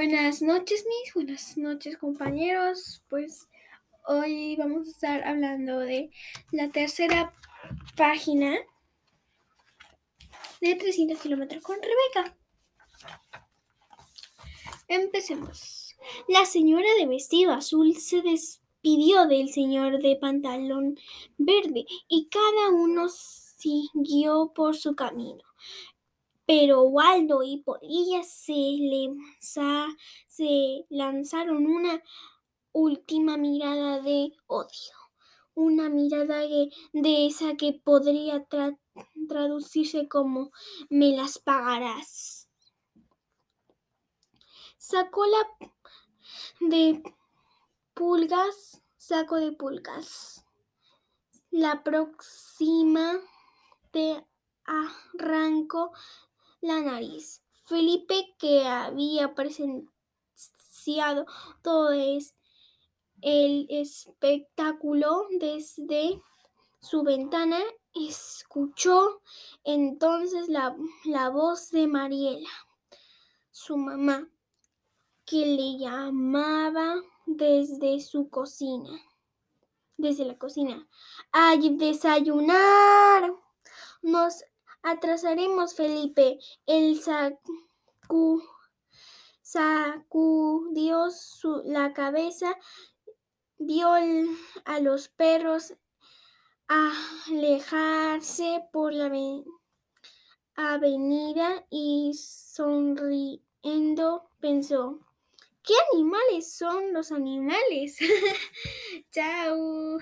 Buenas noches, mis. Buenas noches, compañeros. Pues hoy vamos a estar hablando de la tercera página de 300 kilómetros con Rebeca. Empecemos. La señora de vestido azul se despidió del señor de pantalón verde y cada uno siguió por su camino. Pero Waldo y Polilla se, se lanzaron una última mirada de odio, una mirada de, esa que podría traducirse como me las pagarás. Sacó la de pulgas, saco de pulgas. La próxima te arranco la nariz. Felipe, que había presenciado todo el espectáculo desde su ventana, escuchó entonces la, la voz de Mariela, su mamá, que le llamaba desde su cocina, desde la cocina, a desayunar. Nos Atrasaremos, Felipe. El sacudió la cabeza, vio a los perros alejarse por la avenida y sonriendo pensó, ¿qué animales son los animales? Chao.